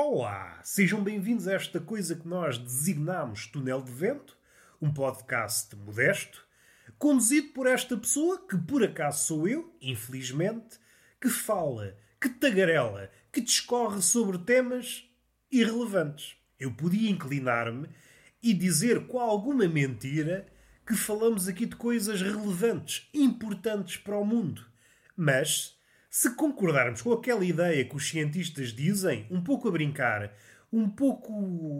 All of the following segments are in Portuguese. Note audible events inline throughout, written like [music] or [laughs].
Olá, sejam bem-vindos a esta coisa que nós designamos Túnel de Vento, um podcast modesto, conduzido por esta pessoa que por acaso sou eu, infelizmente, que fala, que tagarela, que discorre sobre temas irrelevantes. Eu podia inclinar-me e dizer com alguma mentira que falamos aqui de coisas relevantes, importantes para o mundo. Mas se concordarmos com aquela ideia que os cientistas dizem, um pouco a brincar, um pouco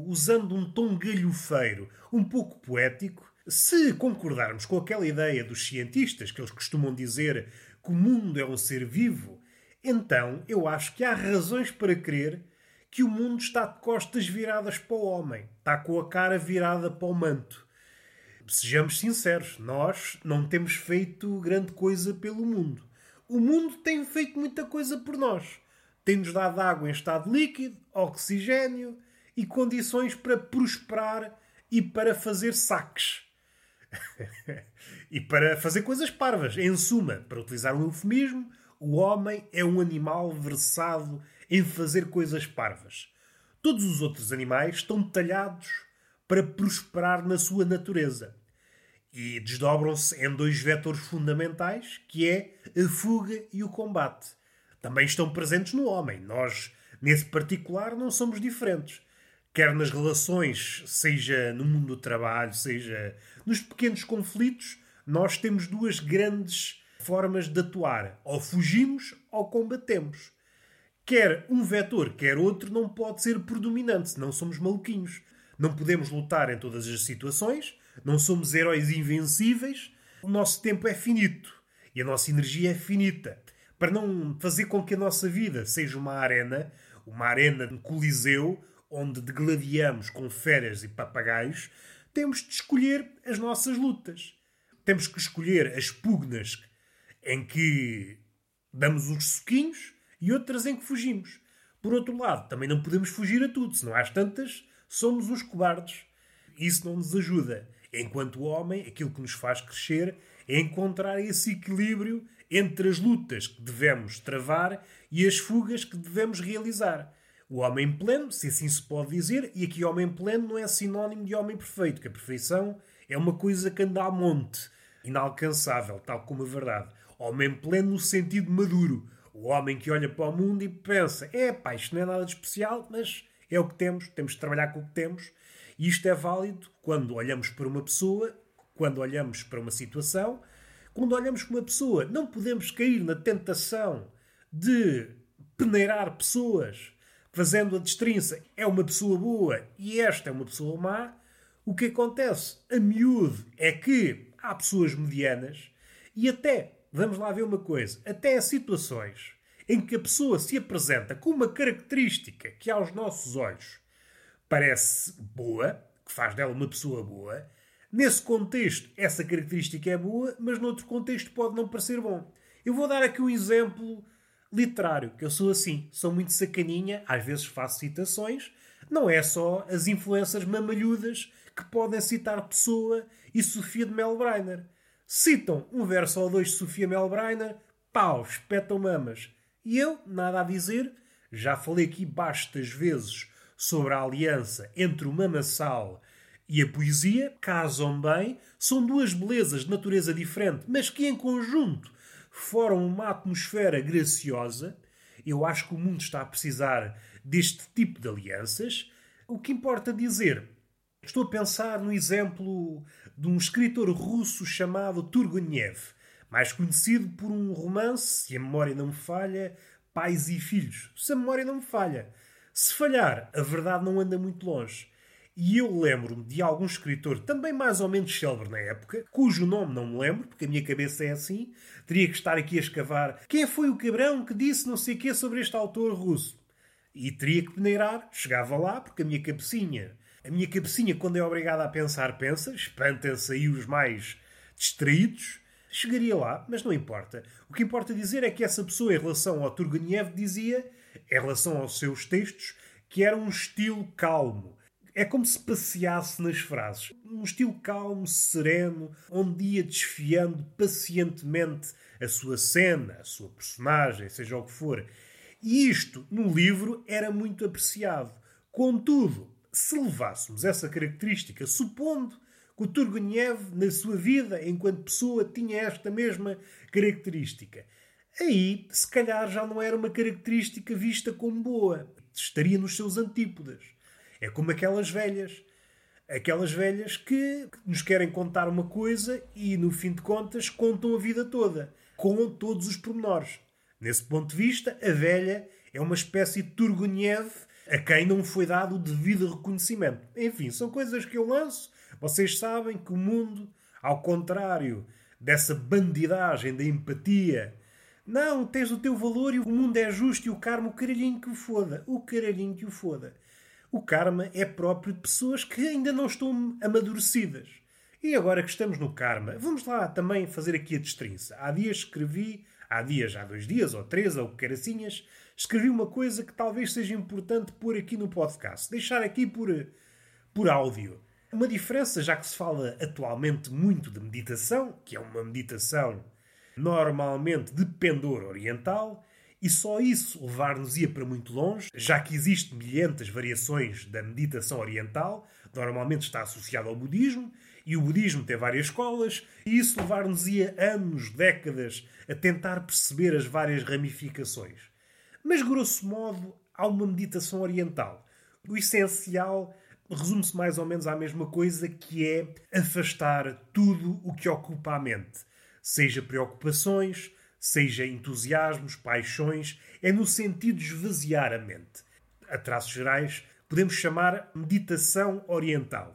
usando um tom galhofeiro, um pouco poético, se concordarmos com aquela ideia dos cientistas, que eles costumam dizer que o mundo é um ser vivo, então eu acho que há razões para crer que o mundo está de costas viradas para o homem, está com a cara virada para o manto. Sejamos sinceros, nós não temos feito grande coisa pelo mundo o mundo tem feito muita coisa por nós. Tem-nos dado água em estado líquido, oxigênio e condições para prosperar e para fazer saques. [laughs] e para fazer coisas parvas. Em suma, para utilizar um eufemismo, o homem é um animal versado em fazer coisas parvas. Todos os outros animais estão talhados para prosperar na sua natureza e desdobram-se em dois vetores fundamentais, que é a fuga e o combate. Também estão presentes no homem. Nós, nesse particular, não somos diferentes. Quer nas relações, seja no mundo do trabalho, seja nos pequenos conflitos, nós temos duas grandes formas de atuar. Ou fugimos ou combatemos. Quer um vetor, quer outro, não pode ser predominante, senão somos maluquinhos. Não podemos lutar em todas as situações, não somos heróis invencíveis. O nosso tempo é finito e a nossa energia é finita. Para não fazer com que a nossa vida seja uma arena, uma arena de coliseu, onde degladiamos com feras e papagaios, temos de escolher as nossas lutas. Temos que escolher as pugnas em que damos uns soquinhos e outras em que fugimos. Por outro lado, também não podemos fugir a tudo, senão às tantas somos uns cobardes. Isso não nos ajuda. Enquanto homem, aquilo que nos faz crescer é encontrar esse equilíbrio entre as lutas que devemos travar e as fugas que devemos realizar. O homem pleno, se assim se pode dizer, e aqui homem pleno não é sinónimo de homem perfeito, que a perfeição é uma coisa que anda a monte, inalcançável, tal como a verdade. Homem pleno no sentido maduro. O homem que olha para o mundo e pensa: é pá, isto não é nada de especial, mas é o que temos, temos de trabalhar com o que temos e isto é válido quando olhamos para uma pessoa, quando olhamos para uma situação, quando olhamos para uma pessoa. Não podemos cair na tentação de peneirar pessoas fazendo a destrinça. É uma pessoa boa e esta é uma pessoa má. O que acontece a miúdo é que há pessoas medianas e até, vamos lá ver uma coisa, até há situações em que a pessoa se apresenta com uma característica que aos nossos olhos parece boa, que faz dela uma pessoa boa. Nesse contexto, essa característica é boa, mas noutro contexto pode não parecer bom. Eu vou dar aqui um exemplo literário, que eu sou assim, sou muito sacaninha, às vezes faço citações. Não é só as influências mamalhudas que podem citar Pessoa e Sofia de Melbreiner. Citam um verso ou dois de Sofia Melbreiner, pau, espetam mamas. E eu, nada a dizer, já falei aqui bastas vezes sobre a aliança entre o mamassal e a poesia casam bem, são duas belezas de natureza diferente, mas que em conjunto formam uma atmosfera graciosa. Eu acho que o mundo está a precisar deste tipo de alianças. O que importa dizer, estou a pensar no exemplo de um escritor russo chamado Turgenev, mais conhecido por um romance, se a memória não me falha, Pais e Filhos. Se a memória não me falha. Se falhar, a verdade não anda muito longe. E eu lembro-me de algum escritor, também mais ou menos célebre na época, cujo nome não me lembro, porque a minha cabeça é assim, teria que estar aqui a escavar. Quem foi o cabrão que disse não sei o quê sobre este autor russo? E teria que peneirar, chegava lá, porque a minha cabecinha, a minha cabecinha, quando é obrigada a pensar, pensa, espanta-se aí os mais distraídos, chegaria lá, mas não importa. O que importa dizer é que essa pessoa, em relação ao Turgenev, dizia em relação aos seus textos, que era um estilo calmo. É como se passeasse nas frases. Um estilo calmo, sereno, onde ia desfiando pacientemente a sua cena, a sua personagem, seja o que for. E isto, no livro, era muito apreciado. Contudo, se levássemos essa característica, supondo que o Turgenev, na sua vida, enquanto pessoa, tinha esta mesma característica, aí, se calhar, já não era uma característica vista como boa. Estaria nos seus antípodas. É como aquelas velhas. Aquelas velhas que nos querem contar uma coisa e, no fim de contas, contam a vida toda, com todos os pormenores. Nesse ponto de vista, a velha é uma espécie de Turgenev a quem não foi dado o devido reconhecimento. Enfim, são coisas que eu lanço. Vocês sabem que o mundo, ao contrário dessa bandidagem da empatia, não, tens o teu valor e o mundo é justo e o karma, o caralhinho que o foda. O caralhinho que o foda. O karma é próprio de pessoas que ainda não estão amadurecidas. E agora que estamos no karma, vamos lá também fazer aqui a destrinça. Há dias escrevi há dias, há dois dias, ou três, ou caracinhas, escrevi uma coisa que talvez seja importante pôr aqui no podcast. Deixar aqui por, por áudio. Uma diferença, já que se fala atualmente muito de meditação, que é uma meditação normalmente de pendor oriental, e só isso levar-nos-ia para muito longe, já que existem milhentas variações da meditação oriental, normalmente está associado ao budismo, e o budismo tem várias escolas, e isso levar-nos-ia anos, décadas, a tentar perceber as várias ramificações. Mas, grosso modo, há uma meditação oriental. O essencial resume-se mais ou menos à mesma coisa, que é afastar tudo o que ocupa a mente. Seja preocupações, seja entusiasmos, paixões, é no sentido de esvaziar a mente. A traços gerais, podemos chamar meditação oriental.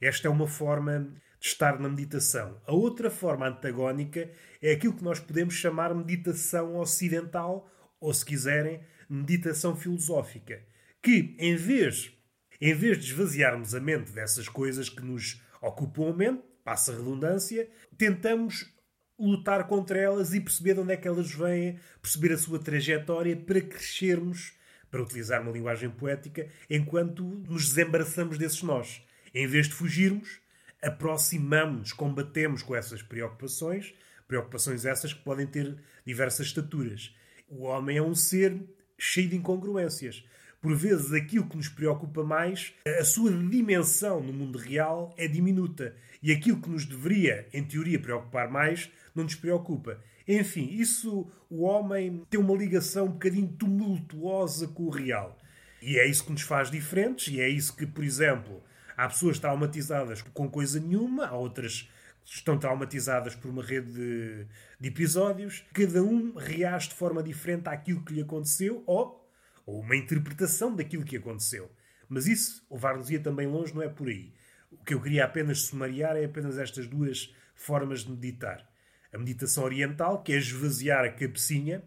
Esta é uma forma de estar na meditação. A outra forma antagónica é aquilo que nós podemos chamar meditação ocidental, ou se quiserem, meditação filosófica, que em vez, em vez de esvaziarmos a mente dessas coisas que nos ocupam a mente, passa a redundância, tentamos lutar contra elas e perceber de onde é que elas vêm, perceber a sua trajetória para crescermos, para utilizar uma linguagem poética, enquanto nos desembaraçamos desses nós. Em vez de fugirmos, aproximamos-nos, combatemos com essas preocupações, preocupações essas que podem ter diversas estaturas. O homem é um ser cheio de incongruências. Por vezes, aquilo que nos preocupa mais, a sua dimensão no mundo real é diminuta. E aquilo que nos deveria, em teoria, preocupar mais, não nos preocupa. Enfim, isso, o homem tem uma ligação um bocadinho tumultuosa com o real. E é isso que nos faz diferentes, e é isso que, por exemplo, Há pessoas traumatizadas com coisa nenhuma, há outras que estão traumatizadas por uma rede de, de, episódios. Cada um reage de forma diferente àquilo que lhe aconteceu ou, ou uma interpretação daquilo que aconteceu. Mas isso, levar-nos-ia também longe, não é por aí. O que eu queria apenas sumariar é apenas estas duas formas de meditar. A meditação oriental, que é esvaziar a cabecinha,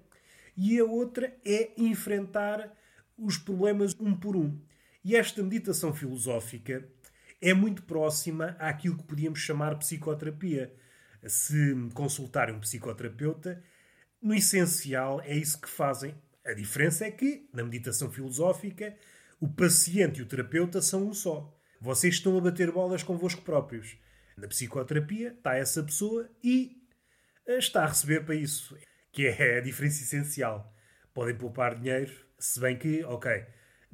e a outra é enfrentar os problemas um por um. E esta meditação filosófica é muito próxima àquilo que podíamos chamar psicoterapia. Se consultarem um psicoterapeuta, no essencial é isso que fazem. A diferença é que, na meditação filosófica, o paciente e o terapeuta são um só. Vocês estão a bater bolas convosco próprios. Na psicoterapia está essa pessoa e está a receber para isso, que é a diferença essencial. Podem poupar dinheiro, se bem que, ok,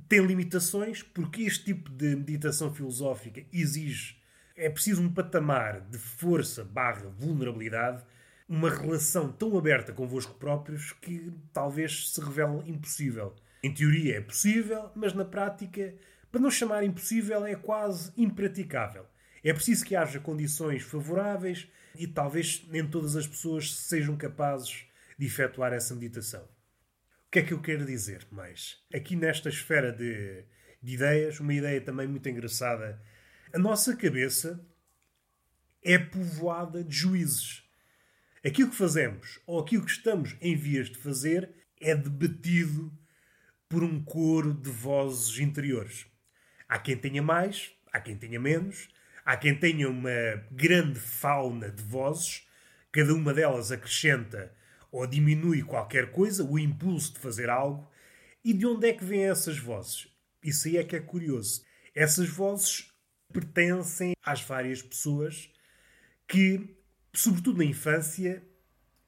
tem limitações porque este tipo de meditação filosófica exige é preciso um patamar de força barra vulnerabilidade, uma relação tão aberta convosco próprios que talvez se revele impossível. Em teoria é possível, mas na prática, para não chamar impossível, é quase impraticável. É preciso que haja condições favoráveis e talvez nem todas as pessoas sejam capazes de efetuar essa meditação que é que eu quero dizer mais? Aqui nesta esfera de, de ideias, uma ideia também muito engraçada. A nossa cabeça é povoada de juízes. Aquilo que fazemos ou aquilo que estamos em vias de fazer é debatido por um coro de vozes interiores. Há quem tenha mais, há quem tenha menos, há quem tenha uma grande fauna de vozes, cada uma delas acrescenta ou diminui qualquer coisa, o impulso de fazer algo. E de onde é que vêm essas vozes? Isso aí é que é curioso. Essas vozes pertencem às várias pessoas que, sobretudo na infância,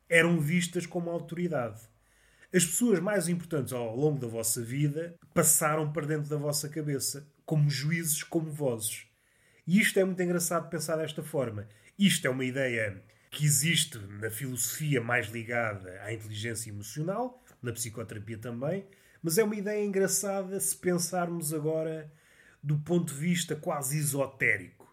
eram vistas como autoridade. As pessoas mais importantes ao longo da vossa vida passaram para dentro da vossa cabeça, como juízes, como vozes. E isto é muito engraçado pensar desta forma. Isto é uma ideia que existe na filosofia mais ligada à inteligência emocional, na psicoterapia também, mas é uma ideia engraçada se pensarmos agora do ponto de vista quase esotérico.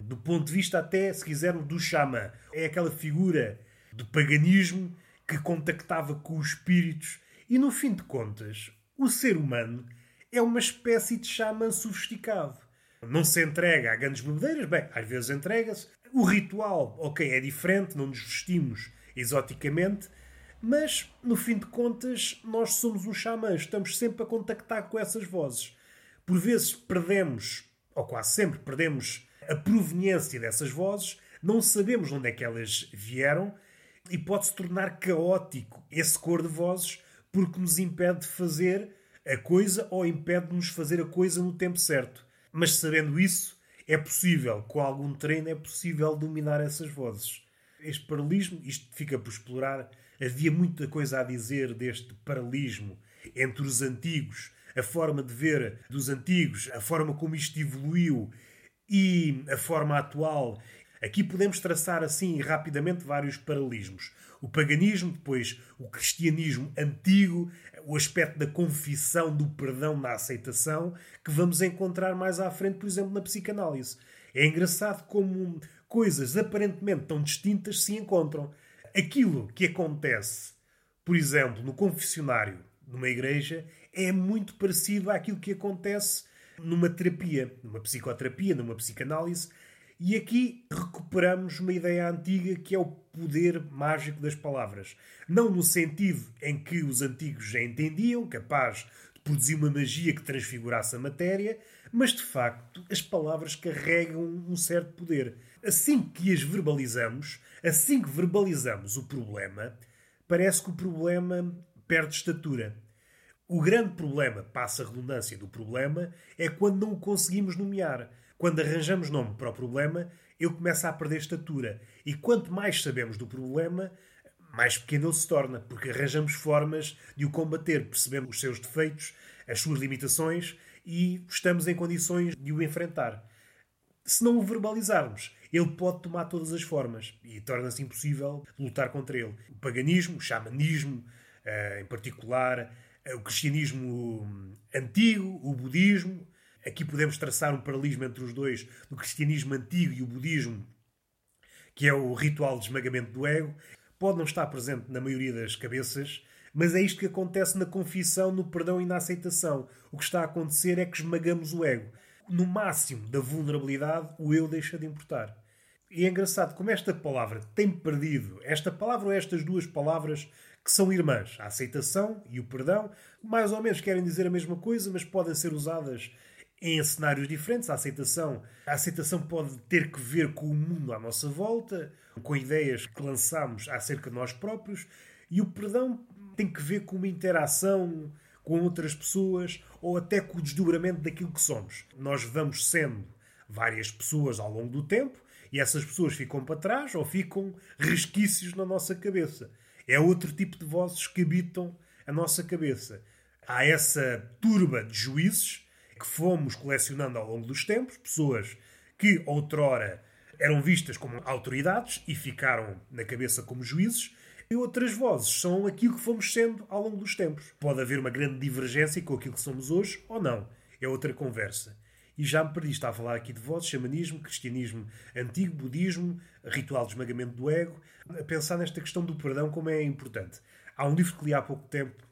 Do ponto de vista até, se quisermos, do xamã. É aquela figura do paganismo que contactava com os espíritos e, no fim de contas, o ser humano é uma espécie de xamã sofisticado. Não se entrega a grandes bebedeiras, bem, às vezes entrega-se. O ritual, ok, é diferente, não nos vestimos exoticamente, mas, no fim de contas, nós somos um xamã, estamos sempre a contactar com essas vozes. Por vezes perdemos, ou quase sempre perdemos, a proveniência dessas vozes, não sabemos onde é que elas vieram e pode-se tornar caótico esse cor de vozes porque nos impede de fazer a coisa ou impede de nos fazer a coisa no tempo certo. Mas sabendo isso, é possível, com algum treino, é possível dominar essas vozes. Este paralelismo, isto fica por explorar Havia muita coisa a dizer deste paralelismo entre os antigos, a forma de ver dos antigos, a forma como isto evoluiu e a forma atual. Aqui podemos traçar assim rapidamente vários paralelismos. O paganismo, depois o cristianismo antigo, o aspecto da confissão, do perdão, da aceitação, que vamos encontrar mais à frente, por exemplo, na psicanálise. É engraçado como coisas aparentemente tão distintas se encontram aquilo que acontece, por exemplo, no confessionário numa igreja é muito parecido àquilo que acontece numa terapia, numa psicoterapia, numa psicanálise. E aqui recuperamos uma ideia antiga que é o poder mágico das palavras. Não no sentido em que os antigos já entendiam, capaz de produzir uma magia que transfigurasse a matéria, mas de facto as palavras carregam um certo poder. Assim que as verbalizamos, assim que verbalizamos o problema, parece que o problema perde estatura. O grande problema, passa a redundância do problema, é quando não o conseguimos nomear. Quando arranjamos nome para o problema, ele começa a perder estatura. E quanto mais sabemos do problema, mais pequeno ele se torna, porque arranjamos formas de o combater, percebemos os seus defeitos, as suas limitações e estamos em condições de o enfrentar. Se não o verbalizarmos, ele pode tomar todas as formas e torna-se impossível lutar contra ele. O paganismo, o xamanismo, eh, em particular, o cristianismo hum, antigo, o budismo. Aqui podemos traçar um paralelismo entre os dois, do cristianismo antigo e o budismo, que é o ritual de esmagamento do ego. Pode não estar presente na maioria das cabeças, mas é isto que acontece na confissão, no perdão e na aceitação. O que está a acontecer é que esmagamos o ego no máximo da vulnerabilidade, o eu deixa de importar. E é engraçado como esta palavra tem perdido, esta palavra ou estas duas palavras que são irmãs, a aceitação e o perdão, mais ou menos querem dizer a mesma coisa, mas podem ser usadas em cenários diferentes. A aceitação, a aceitação pode ter que ver com o mundo à nossa volta, com ideias que lançamos acerca de nós próprios, e o perdão tem que ver com uma interação com outras pessoas ou até com o desdobramento daquilo que somos. Nós vamos sendo várias pessoas ao longo do tempo e essas pessoas ficam para trás ou ficam resquícios na nossa cabeça. É outro tipo de vozes que habitam a nossa cabeça. Há essa turba de juízes que fomos colecionando ao longo dos tempos, pessoas que outrora eram vistas como autoridades e ficaram na cabeça como juízes, e outras vozes são aquilo que fomos sendo ao longo dos tempos. Pode haver uma grande divergência com aquilo que somos hoje ou não. É outra conversa. E já me perdi, está a falar aqui de vozes, xamanismo, cristianismo antigo, budismo, ritual de esmagamento do ego, a pensar nesta questão do perdão como é importante. Há um livro que li há pouco tempo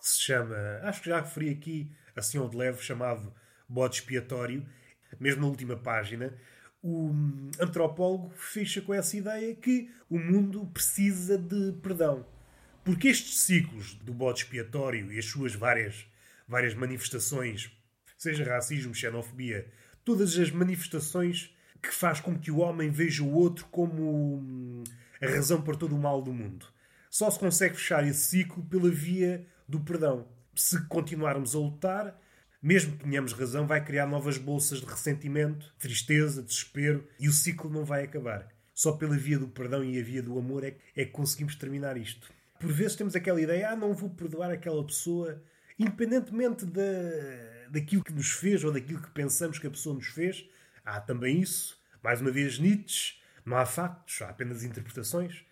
que se chama, acho que já referi aqui assim ao de leve, chamado Bode Expiatório, mesmo na última página, o antropólogo fecha com essa ideia que o mundo precisa de perdão. Porque estes ciclos do bode expiatório e as suas várias, várias manifestações, seja racismo, xenofobia, todas as manifestações que faz com que o homem veja o outro como hum, a razão para todo o mal do mundo. Só se consegue fechar esse ciclo pela via do perdão. Se continuarmos a lutar, mesmo que tenhamos razão, vai criar novas bolsas de ressentimento, tristeza, desespero e o ciclo não vai acabar. Só pela via do perdão e a via do amor é, é que conseguimos terminar isto. por vezes temos aquela ideia, ah, não vou perdoar aquela pessoa, independentemente da, daquilo que nos fez ou daquilo que pensamos que a pessoa nos fez. Há também isso. Mais uma vez, Nietzsche. Não há factos, há apenas interpretações.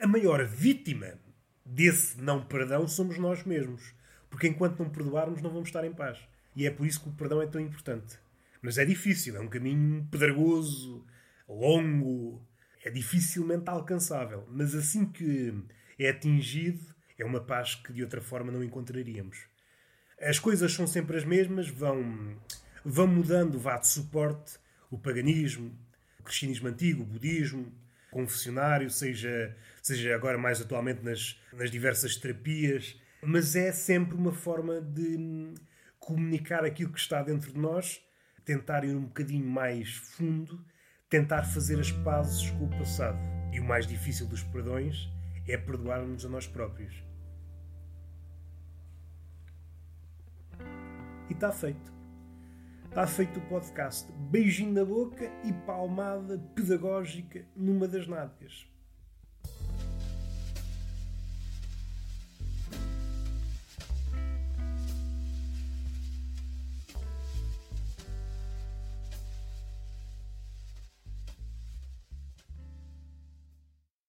A maior vítima desse não perdão somos nós mesmos. Porque enquanto não perdoarmos, não vamos estar em paz. E é por isso que o perdão é tão importante. Mas é difícil, é um caminho pedregoso, longo, é dificilmente alcançável. Mas assim que é atingido, é uma paz que de outra forma não encontraríamos. As coisas são sempre as mesmas, vão, vão mudando, vá de suporte, o paganismo, o cristianismo antigo, o budismo, o confessionário, seja, seja agora mais atualmente nas, nas diversas terapias, mas é sempre uma forma de comunicar aquilo que está dentro de nós, tentar ir um bocadinho mais fundo, tentar fazer as pazes com o passado. E o mais difícil dos perdões é perdoar-nos a nós próprios. E está feito. Está feito o podcast. Beijinho na boca e palmada pedagógica numa das nádegas.